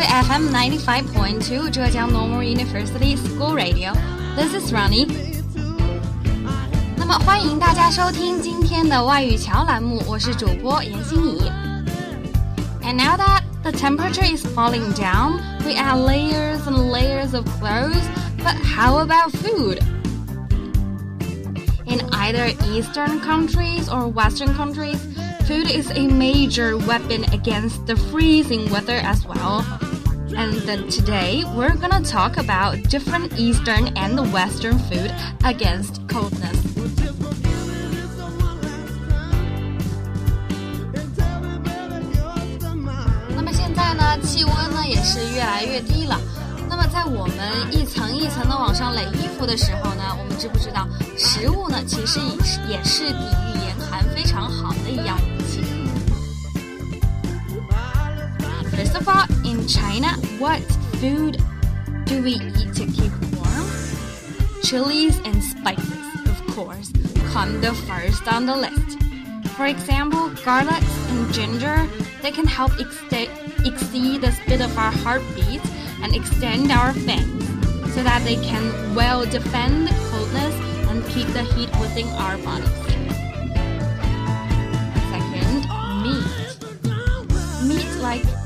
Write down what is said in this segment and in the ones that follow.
FM 95.2 Zhejiang Normal University School Radio. This is Ronnie. 那么欢迎大家收听今天的外语桥栏目，我是主播严欣怡。And now that the temperature is falling down, we add layers and layers of clothes. But how about food? In either Eastern countries or Western countries, food is a major weapon against the freezing weather as well. and then today we're gonna talk about different Eastern and Western food against coldness. First of all, in China, what food do we eat to keep warm? Chilies and spices, of course, come the first on the list. For example, garlic and ginger, they can help exceed the speed of our heartbeat and extend our fangs so that they can well defend the coldness and keep the heat within our bodies. Second, meat. Meat like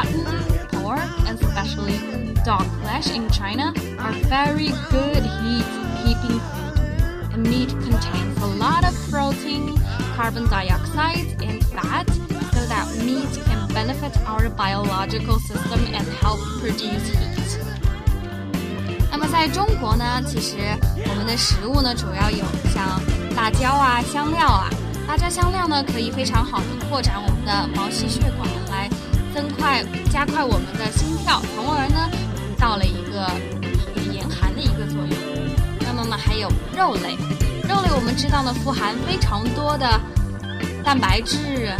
mutton, pork, and especially dog flesh in China are very good heat keeping food. And meat contains a lot of protein, carbon dioxide, and fat so that meat can benefit our biological system and help produce heat. 那么在中国呢，其实我们的食物呢，主要有像辣椒啊、香料啊。辣椒、香料呢，可以非常好的扩展我们的毛细血管，来 增快、加快我们的心跳，从而呢，到了一个抵御严寒的一个作用。那么嘛，还有肉类，肉类我们知道呢，富含非常多的蛋白质。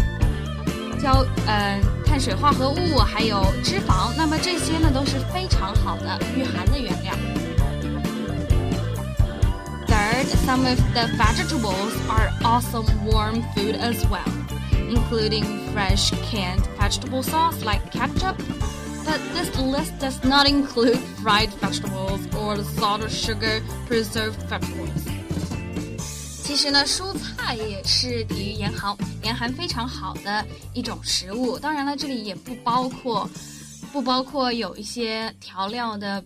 胶呃碳水化合物还有脂肪，那么这些呢都是非常好的御寒的原料。Third, some of the vegetables are awesome warm food as well, including fresh canned vegetable sauce like ketchup. But this list does not include fried vegetables or salt or sugar preserved vegetables. 其实呢，蔬菜也是抵御严寒、严寒非常好的一种食物。当然了，这里也不包括，不包括有一些调料的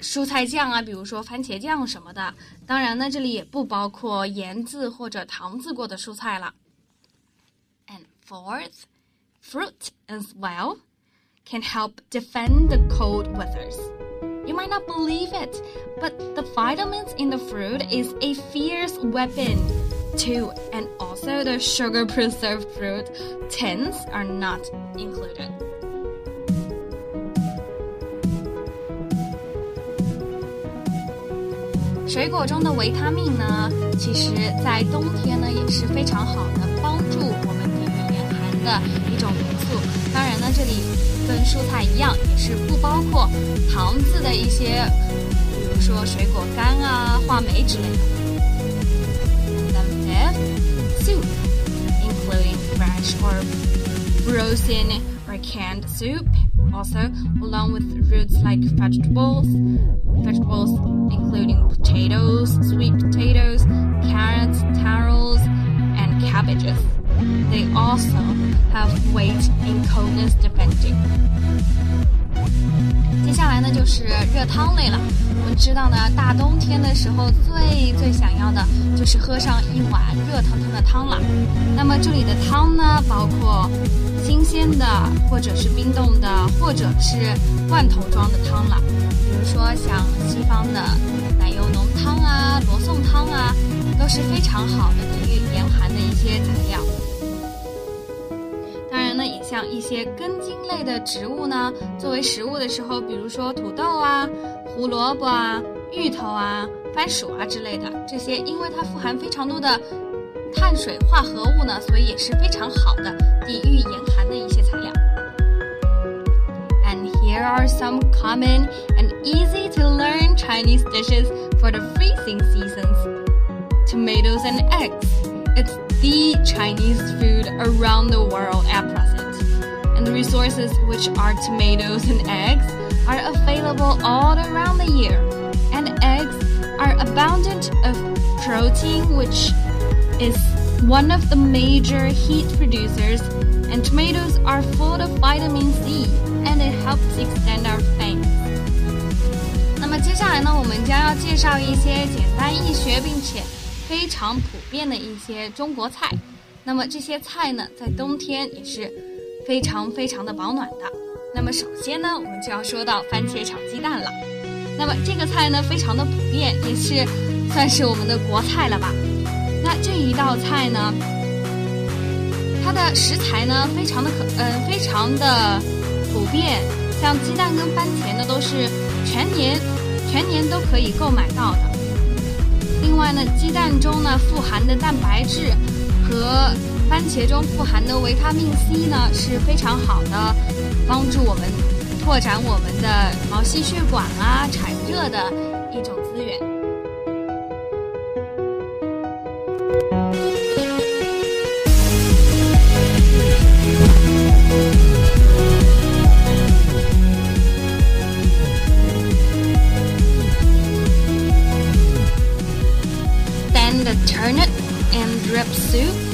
蔬菜酱啊，比如说番茄酱什么的。当然呢，这里也不包括盐渍或者糖渍过的蔬菜了。And fourth, fruit as well can help defend the cold weathers. You might not believe it, but the vitamins in the fruit is a fierce weapon too, and also the sugar preserved fruit tins are not included. 水果中的维他命呢，其实在冬天呢也是非常好的，帮助我们抵御严寒 的一种元素。当然呢，这里跟蔬菜一样，也是不包括糖渍的一些，比如说水果干啊、话梅之类的。Then fifth, soup, including fresh or frozen or canned soup. Also, along with roots like vegetables, vegetables including potatoes, sweet potatoes, carrots, taros, and cabbages. They also have weight in coldness defending. 接下来呢就是热汤类了。我们知道呢，大冬天的时候最最想要的就是喝上一碗热腾腾的汤了。那么这里的汤呢，包括新鲜的，或者是冰冻的，或者是罐头装的汤了。比如说像西方的奶油浓汤啊、罗宋汤啊，都是非常好的抵御严寒的一些材料。像一些根茎类的植物呢，作为食物的时候，比如说土豆啊、胡萝卜啊、芋头啊、番薯啊之类的，这些因为它富含非常多的碳水化合物呢，所以也是非常好的抵御严寒的一些材料。And here are some common and easy to learn Chinese dishes for the freezing seasons. Tomatoes and eggs. It's the Chinese food around the world at present. resources, which are tomatoes and eggs, are available all around the year. And eggs are abundant of protein, which is one of the major heat producers, and tomatoes are full of vitamin C, and it helps extend our fangs. 那么接下来呢，我们将要介绍一些简单易学并且非常普遍的一些中国菜。那么这些菜呢，在冬天也是 非常非常的保暖的。那么首先呢，我们就要说到番茄炒鸡蛋了。那么这个菜呢，非常的普遍，也是算是我们的国菜了吧。那这一道菜呢，它的食材呢，非常的可，嗯，非常的普遍。像鸡蛋跟番茄呢，都是全年全年都可以购买到的。另外呢，鸡蛋中呢富含的蛋白质。和番茄中富含的维他命 C 呢是非常好的，帮助我们拓展我们的毛细血管啊，产热的一种资源。Then the turnip and drip soup.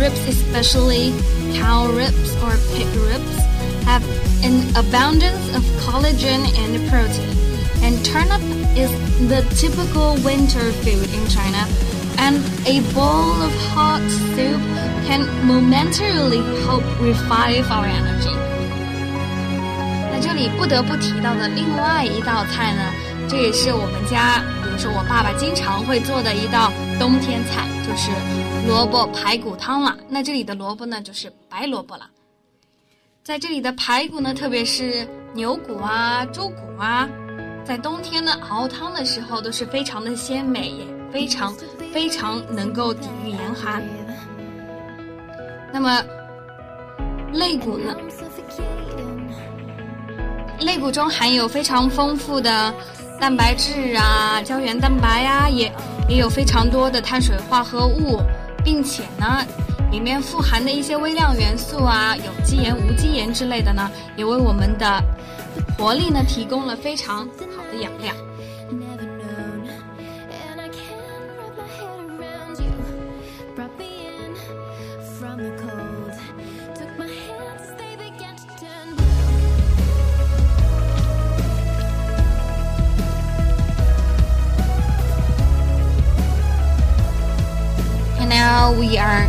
Ribs, especially cow ribs or pig ribs, have an abundance of collagen and protein. And turnip is the typical winter food in China. And a bowl of hot soup can momentarily help revive our energy. 那这里不得不提到的另外一道菜呢，这也是我们家，比如说我爸爸经常会做的一道 冬天菜，就是萝卜排骨汤了。那这里的萝卜呢，就是白萝卜了。在这里的排骨呢，特别是牛骨啊、猪骨啊，在冬天呢熬汤的时候都是非常的鲜美，也非常非常能够抵御严寒。那么肋骨呢？肋骨中含有非常丰富的蛋白质啊、胶原蛋白啊，也。也有非常多的碳水化合物，并且呢，里面富含的一些微量元素啊，有机盐、无机盐之类的呢，也为我们的活力呢提供了非常好的养料。we are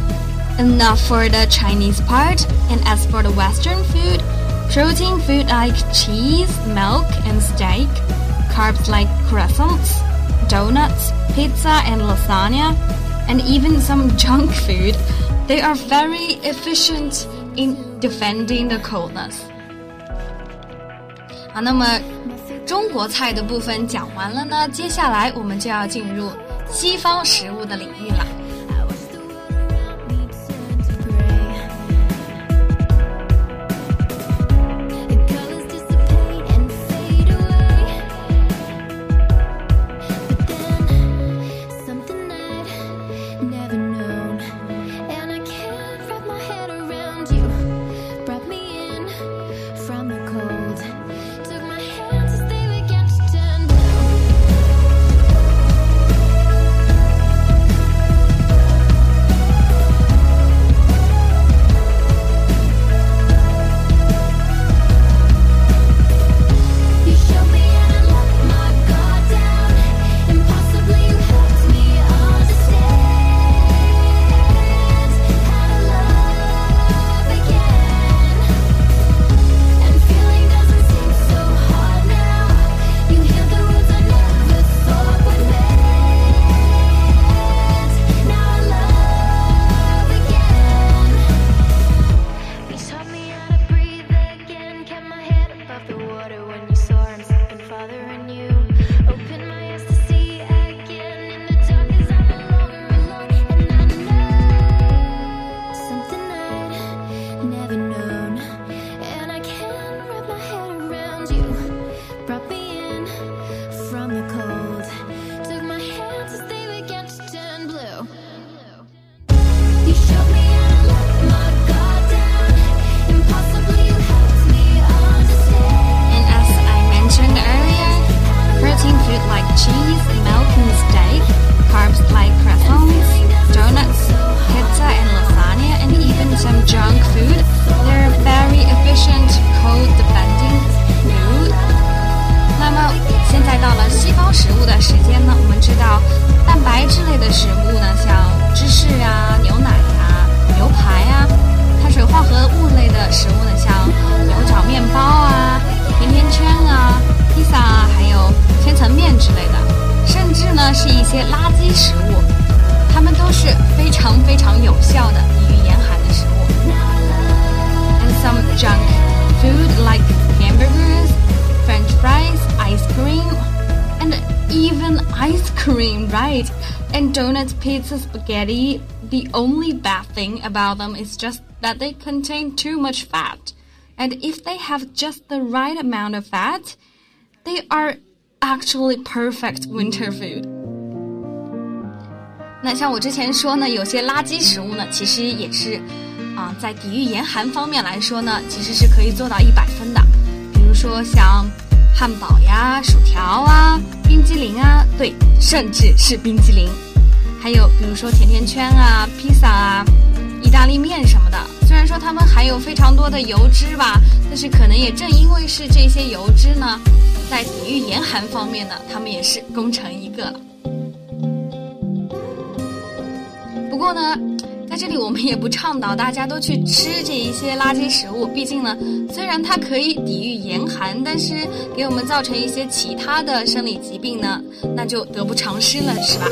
enough for the Chinese part. And as for the Western food, protein food like cheese, milk, and steak, carbs like croissants, donuts, pizza, and lasagna, and even some junk food, they are very efficient in defending the coldness. 好，那么中国菜的部分讲完了呢，接下来我们就要进入西方食物的领域了。 的食物呢，像芝士啊、牛奶啊、牛排啊；碳水化合物类的食物呢，像牛角面包啊、甜甜圈啊、披萨啊，还有千层面之类的。甚至呢，是一些垃圾食物，它们都是非常非常有效的抵御严寒的食物。And some junk food like hamburgers, French fries, ice cream, and even ice cream, right? And donuts, pizza, spaghetti. The only bad thing about them is just that they contain too much fat. And if they have just the right amount of fat, they are actually perfect winter food. 那像我之前说呢，有些垃圾食物呢，其实也是啊，在抵御严寒方面来说呢，其实是可以做到一百分的。比如说像 汉堡呀、薯条啊、冰激凌啊，对，甚至是冰激凌。还有比如说甜甜圈啊、披萨啊、意大利面什么的。虽然说它们含有非常多的油脂吧，但是可能也正因为是这些油脂呢，在抵御严寒方面呢，它们也是功成一个了。不过呢，在这里我们也不倡导大家都去吃这一些垃圾食物。毕竟呢，虽然它可以抵御严寒，但是给我们造成一些其他的生理疾病呢，那就得不偿失了，是吧？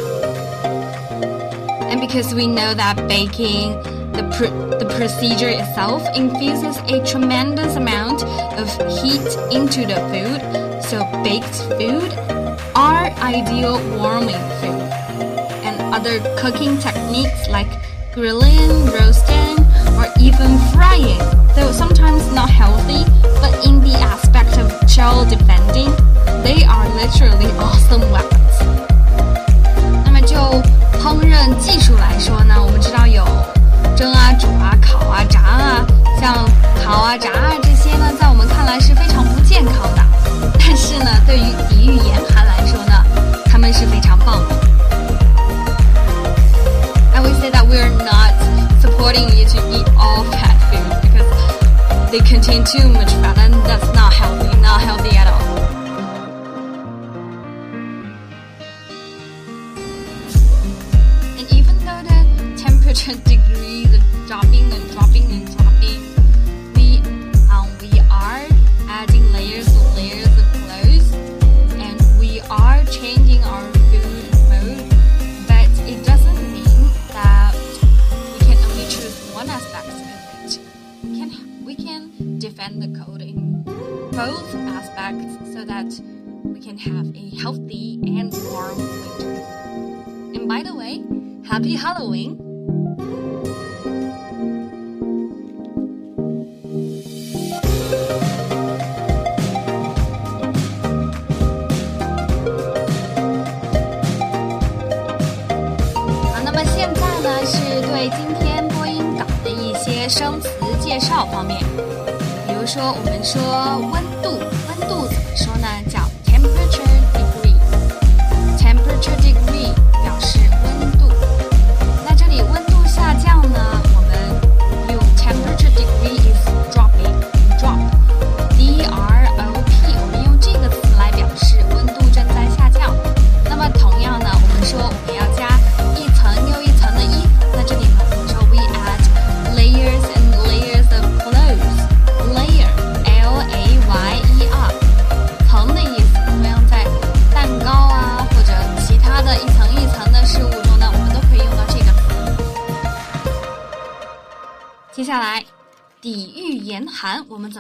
And because we know that baking the pr the procedure itself infuses a tremendous amount of heat into the food, so baked food are ideal warming food other cooking techniques like grilling, roasting, or even frying, though sometimes not healthy, but in the aspect of child defending, they are literally awesome weapons. 那么就烹饪技术来说呢，我们知道有蒸啊、煮啊、烤啊、炸啊，像烤啊、炸啊这些呢，在我们看来是非常不健康的，但是呢，对于抵御严寒来说呢，它们是非常棒的。 We're not supporting you to eat all fat food because they contain too much fat and that's not defend the code in both aspects so that we can have a healthy and warm winter. And by the way, happy Halloween! 好，那么现在呢，是对今天播音稿的一些生词介绍方面。 说，我们说温度，温度怎么说呢？叫 temperature degree。temperature degree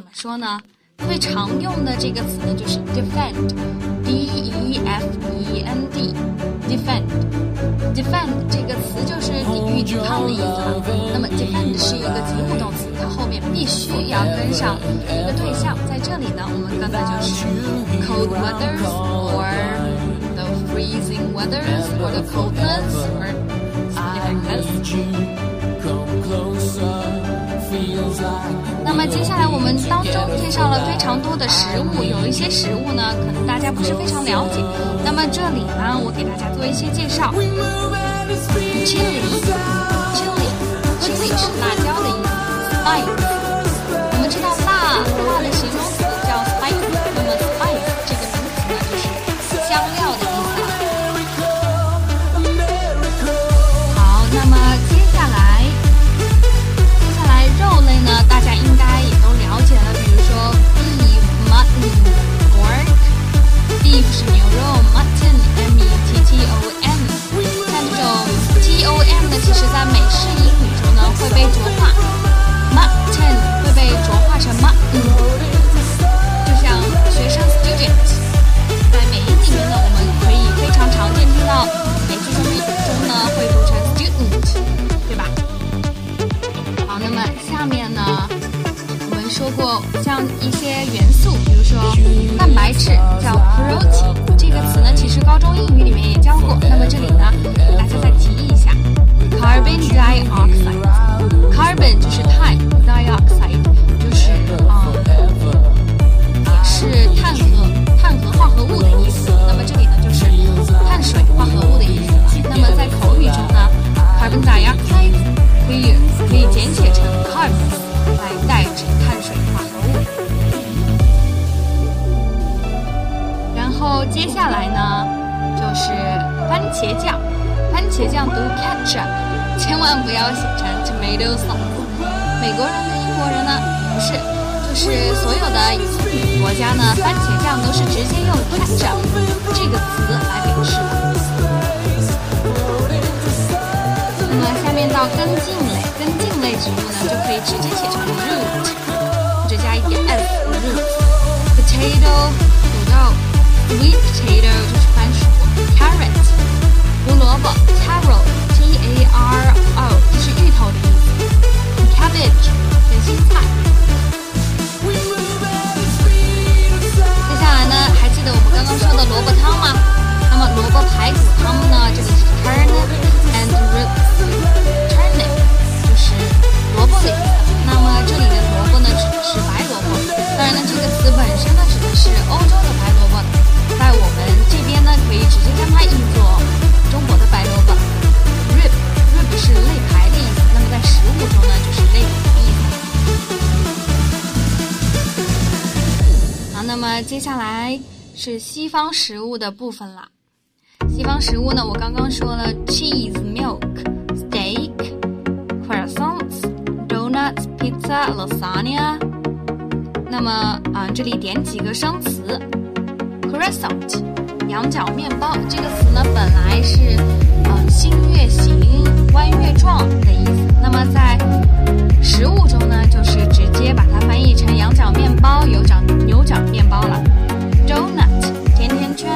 怎么说呢？最常用的这个词呢，就是 defend，d e f e n d，defend，defend 这个词就是抵御抵抗的意思了。那么 defend 是一个及物动词，它后面必须要跟上一个对象。在这里呢，我们刚才就是 cold weathers or the freezing weathers or the coldness or 那么接下来我们当中介绍了非常多的食物，有一些食物呢，可能大家不是非常了解。那么这里呢，我给大家做一些介绍。Chili，chili，chili 是辣椒的意思。叫 protein，这个词呢，其实高中英语里面也教过。那么这里呢，给大家再提一下，carbon dioxide，carbon 就是碳，dioxide 就是啊，也是碳和碳和化合物的意思。那么这里呢，就是碳水化合物的意思了。那么在口语中呢，carbon dioxide 可以可以简写成 carbon。来代指碳接下来呢，就是番茄酱。番茄酱读 ketchup，千万不要写成 tomato sauce。美国人跟英国人呢，不是，就是所有的英语国家呢，番茄酱都是直接用 ketchup 这个词来表示的。那么下面到根茎类，根茎类植物呢，就可以直接写成 root，或者加一点 s root。potato 土豆，sweet potato 就是番薯，carrot 胡萝卜，taro t a r o 这是芋头的意思，cabbage 卷心菜。接下来呢，还记得我们刚刚说的萝卜汤吗？那么萝卜排骨汤呢，这里是那么接下来是西方食物的部分了。西方食物呢，我刚刚说了，cheese、milk、steak、croissants、donuts、pizza、lasagna。那么啊，这里点几个生词，croissant，羊角面包这个词呢，本来是嗯新月形、弯月状的意思。那么在食物中呢，就是直接把它翻译成羊角面包、牛角牛角面包了。donut，甜甜圈。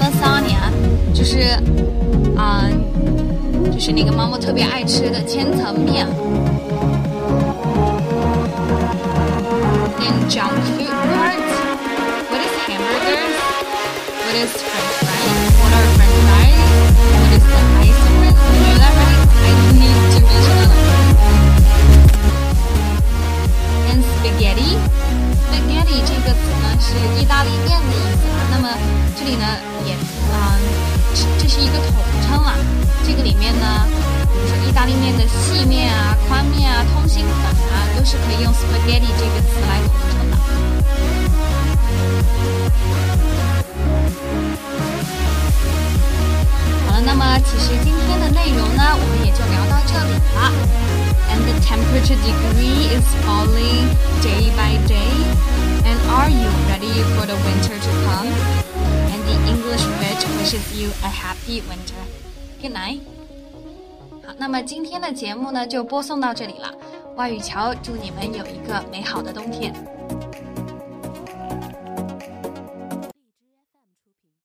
lasagna 就是啊、就是那个猫猫特别爱吃的千层面。In junk food parts, what is hamburger？What is French And spaghetti. spaghetti 这个词呢是意大利面的意思啊。那么这里呢也啊、这这是一个统称啊。这个里面呢，比如说意大利面的细面啊、宽面啊、通心粉啊，都是可以用 spaghetti 这个词来统称的。好了，那么其实今天的内容呢，我们 也就聊到这里了。And the temperature degree is falling day by day. And are you ready for the winter to come? And the English Bridge wishes you a happy winter. Good night. 好，那么今天的节目呢就播送到这里了。外语桥祝你们有一个美好的冬天。